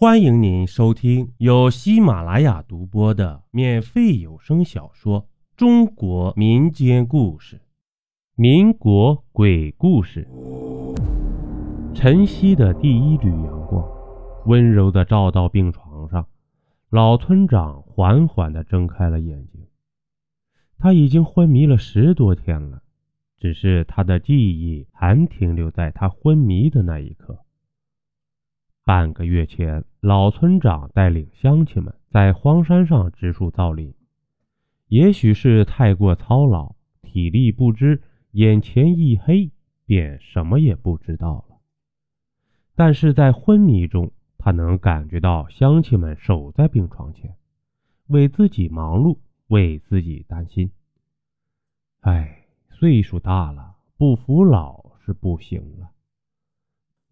欢迎您收听由喜马拉雅独播的免费有声小说《中国民间故事》《民国鬼故事》。晨曦的第一缕阳光，温柔地照到病床上，老村长缓缓地睁开了眼睛。他已经昏迷了十多天了，只是他的记忆还停留在他昏迷的那一刻。半个月前，老村长带领乡亲们在荒山上植树造林。也许是太过操劳，体力不支，眼前一黑，便什么也不知道了。但是在昏迷中，他能感觉到乡亲们守在病床前，为自己忙碌，为自己担心。哎，岁数大了，不服老是不行了。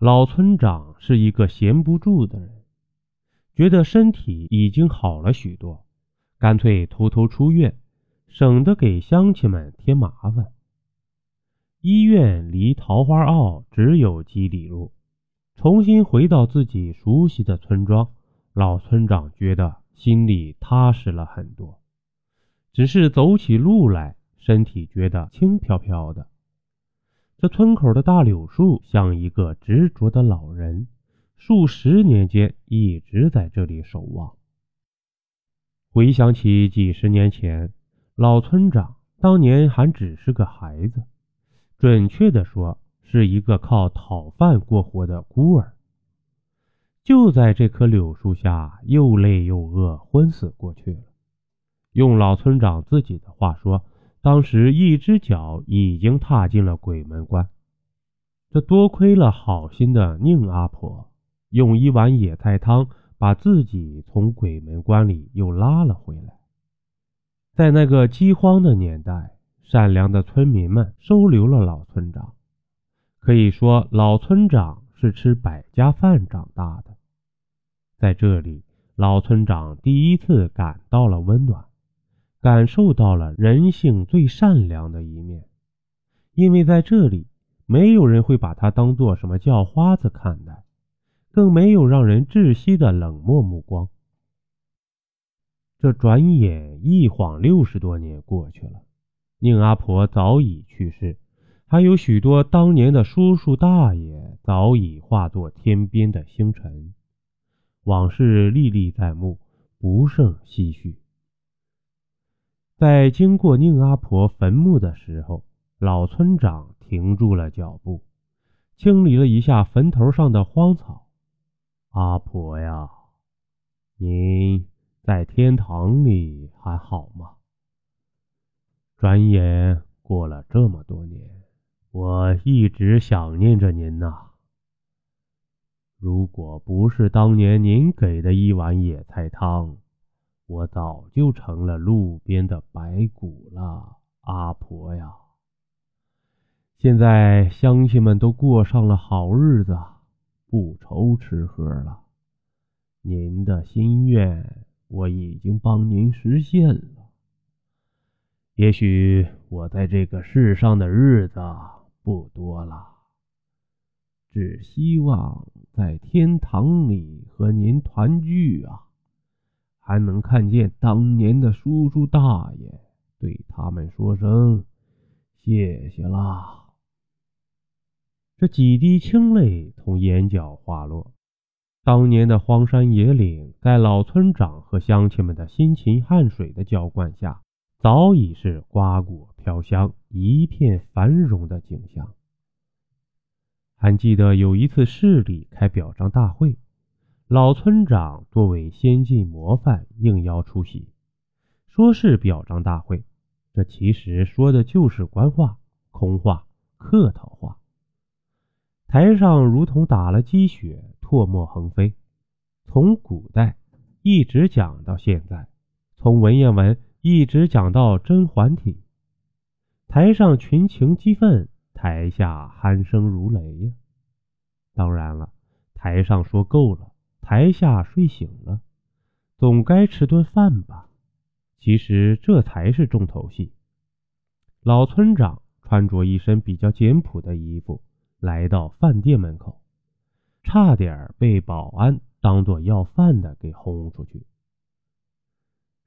老村长是一个闲不住的人，觉得身体已经好了许多，干脆偷偷出院，省得给乡亲们添麻烦。医院离桃花坳只有几里路，重新回到自己熟悉的村庄，老村长觉得心里踏实了很多。只是走起路来，身体觉得轻飘飘的。这村口的大柳树像一个执着的老人，数十年间一直在这里守望。回想起几十年前，老村长当年还只是个孩子，准确的说，是一个靠讨饭过活的孤儿。就在这棵柳树下，又累又饿，昏死过去了。用老村长自己的话说。当时一只脚已经踏进了鬼门关，这多亏了好心的宁阿婆，用一碗野菜汤把自己从鬼门关里又拉了回来。在那个饥荒的年代，善良的村民们收留了老村长，可以说老村长是吃百家饭长大的。在这里，老村长第一次感到了温暖。感受到了人性最善良的一面，因为在这里，没有人会把他当做什么叫花子看待，更没有让人窒息的冷漠目光。这转眼一晃六十多年过去了，宁阿婆早已去世，还有许多当年的叔叔大爷早已化作天边的星辰，往事历历在目，不胜唏嘘。在经过宁阿婆坟墓的时候，老村长停住了脚步，清理了一下坟头上的荒草。阿婆呀，您在天堂里还好吗？转眼过了这么多年，我一直想念着您呐。如果不是当年您给的一碗野菜汤，我早就成了路边的白骨了，阿婆呀！现在乡亲们都过上了好日子，不愁吃喝了。您的心愿我已经帮您实现了。也许我在这个世上的日子不多了，只希望在天堂里和您团聚啊！还能看见当年的叔叔大爷，对他们说声谢谢啦。这几滴清泪从眼角滑落，当年的荒山野岭，在老村长和乡亲们的辛勤汗水的浇灌下，早已是瓜果飘香，一片繁荣的景象。还记得有一次市里开表彰大会。老村长作为先进模范应邀出席，说是表彰大会，这其实说的就是官话、空话、客套话。台上如同打了鸡血，唾沫横飞，从古代一直讲到现在，从文言文一直讲到甄嬛体。台上群情激愤，台下鼾声如雷呀。当然了，台上说够了。台下睡醒了，总该吃顿饭吧？其实这才是重头戏。老村长穿着一身比较简朴的衣服，来到饭店门口，差点被保安当做要饭的给轰出去。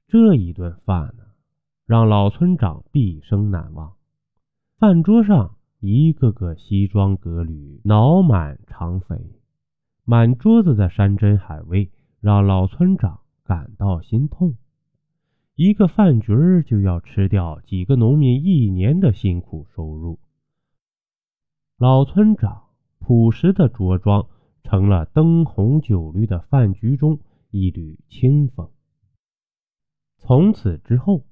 这一顿饭呢，让老村长毕生难忘。饭桌上一个个西装革履，脑满肠肥，满桌子的山珍海味，让老村长感到心痛。一个饭局儿就要吃掉几个农民一年的辛苦收入。老村长朴实的着装，成了灯红酒绿的饭局中一缕清风。从此之后，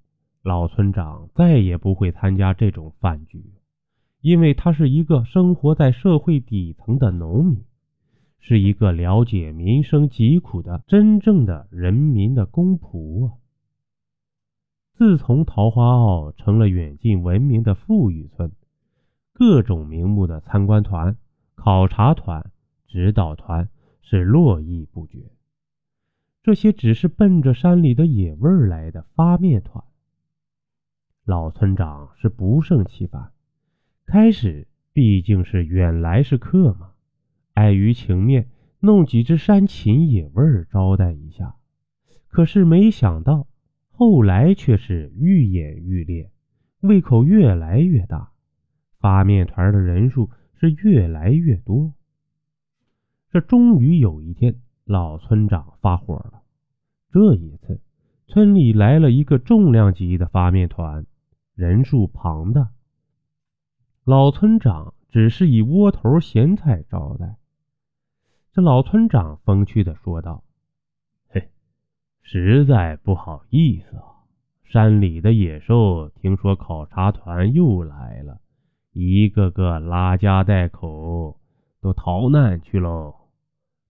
老村长再也不会参加这种饭局，因为他是一个生活在社会底层的农民，是一个了解民生疾苦的真正的人民的公仆啊。自从桃花坳成了远近闻名的富裕村，各种名目的参观团、考察团、指导团是络绎不绝。这些只是奔着山里的野味儿来的发面团。老村长是不胜其烦。开始毕竟是远来是客嘛，碍于情面，弄几只山禽野味招待一下。可是没想到。后来却是愈演愈烈，胃口越来越大，发面团的人数是越来越多。这终于有一天，老村长发火了。这一次，村里来了一个重量级的发面团，人数庞大。老村长只是以窝头咸菜招待。老村长风趣的说道。嘿实在不好意思啊，山里的野兽听说考察团又来了，一个个拉家带口，都逃难去喽。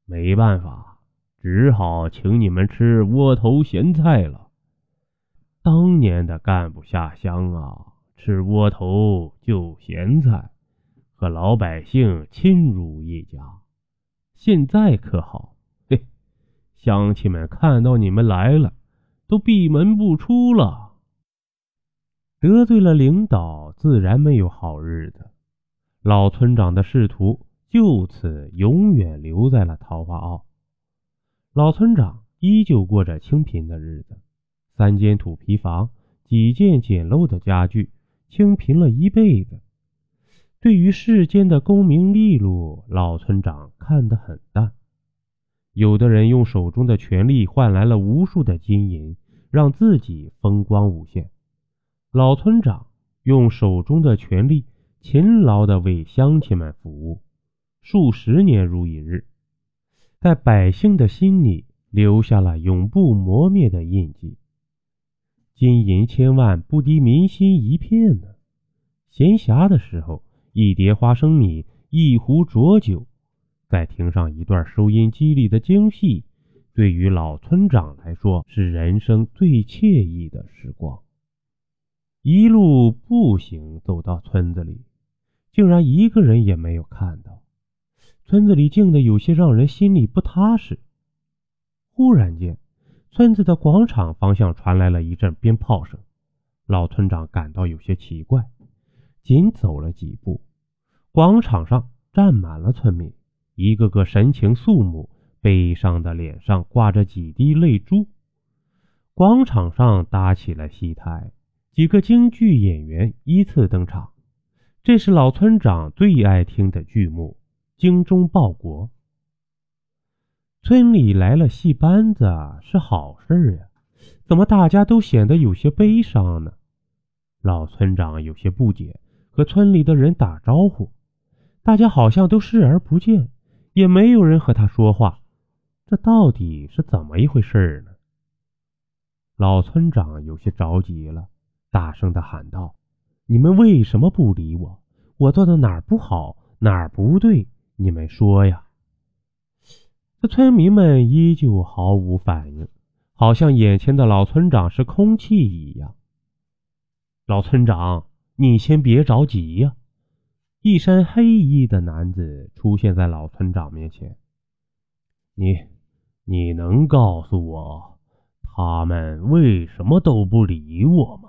没办法，只好请你们吃窝头咸菜了。当年的干部下乡啊，吃窝头就咸菜，和老百姓亲如一家。现在可好。嘿乡亲们看到你们来了，都闭门不出了。得罪了领导，自然没有好日子。老村长的仕途就此永远留在了桃花坳。老村长依旧过着清贫的日子，三间土坯房，几件简陋的家具，清贫了一辈子。对于世间的功名利禄，老村长看得很淡。有的人用手中的权力换来了无数的金银，让自己风光无限。老村长用手中的权力勤劳地为乡亲们服务，数十年如一日，在百姓的心里留下了永不磨灭的印记。金银千万不敌民心一片呢。闲暇的时候，一碟花生米，一壶浊酒。再听上一段收音机里的京戏，对于老村长来说是人生最惬意的时光。一路步行走到村子里，竟然一个人也没有看到。村子里静得有些让人心里不踏实。忽然间，村子的广场方向传来了一阵鞭炮声，老村长感到有些奇怪，仅走了几步，广场上站满了村民。一个个神情肃穆，悲伤的脸上挂着几滴泪珠。广场上搭起了戏台，几个京剧演员依次登场。这是老村长最爱听的剧目《精忠报国》。村里来了戏班子是好事呀，怎么大家都显得有些悲伤呢？老村长有些不解，和村里的人打招呼，大家好像都视而不见。也没有人和他说话，这到底是怎么一回事呢？老村长有些着急了，大声的喊道：“你们为什么不理我？我做的哪儿不好，哪儿不对？你们说呀！”这村民们依旧毫无反应，好像眼前的老村长是空气一样。老村长，你先别着急呀。一身黑衣的男子出现在老村长面前。你，你能告诉我，他们为什么都不理我吗？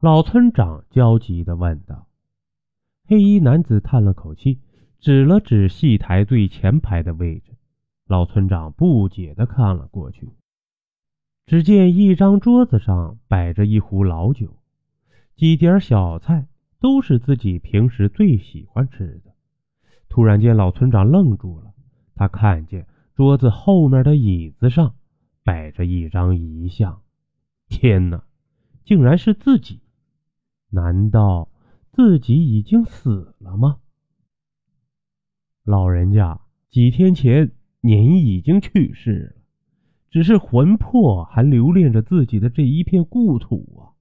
老村长焦急地问道。黑衣男子叹了口气，指了指戏台最前排的位置，老村长不解地看了过去，只见一张桌子上摆着一壶老酒，几碟小菜，都是自己平时最喜欢吃的。突然间，老村长愣住了，他看见桌子后面的椅子上摆着一张遗像。天哪，竟然是自己！难道自己已经死了吗？老人家，几天前您已经去世了，只是魂魄还留恋着自己的这一片故土啊，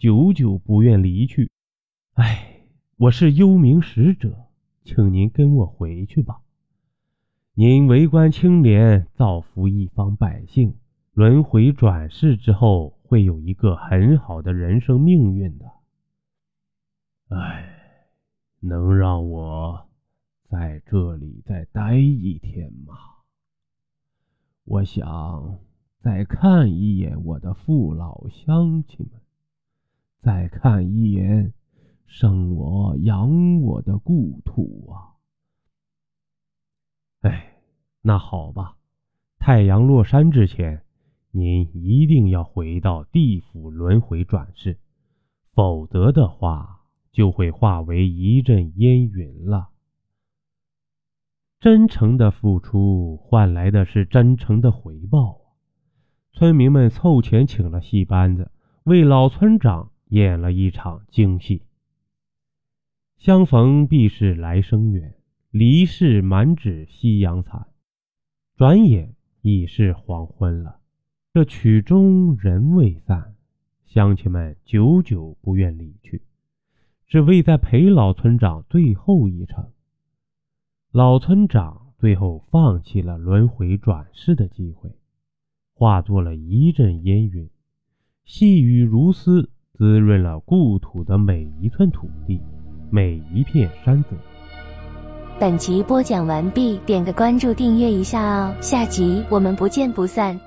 久久不愿离去。哎，我是幽冥使者，请您跟我回去吧。您为官清廉，造福一方百姓，轮回转世之后。会有一个很好的人生命运的。哎，能让我在这里再待一天吗？我想再看一眼我的父老乡亲们，再看一眼生我养我的故土啊！哎，那好吧，太阳落山之前。您一定要回到地府轮回转世，否则的话就会化为一阵烟云了。真诚的付出换来的是真诚的回报啊！村民们凑钱请了戏班子，为老村长演了一场京戏。相逢必是来生缘，离世满纸夕阳残。转眼已是黄昏了。这曲终人未散，乡亲们久久不愿离去，只为在陪老村长最后一程。老村长最后放弃了轮回转世的机会，化作了一阵烟云，细雨如丝，滋润了故土的每一寸土地，每一片山泽。本集播讲完毕，点个关注，订阅一下哦，下集我们不见不散。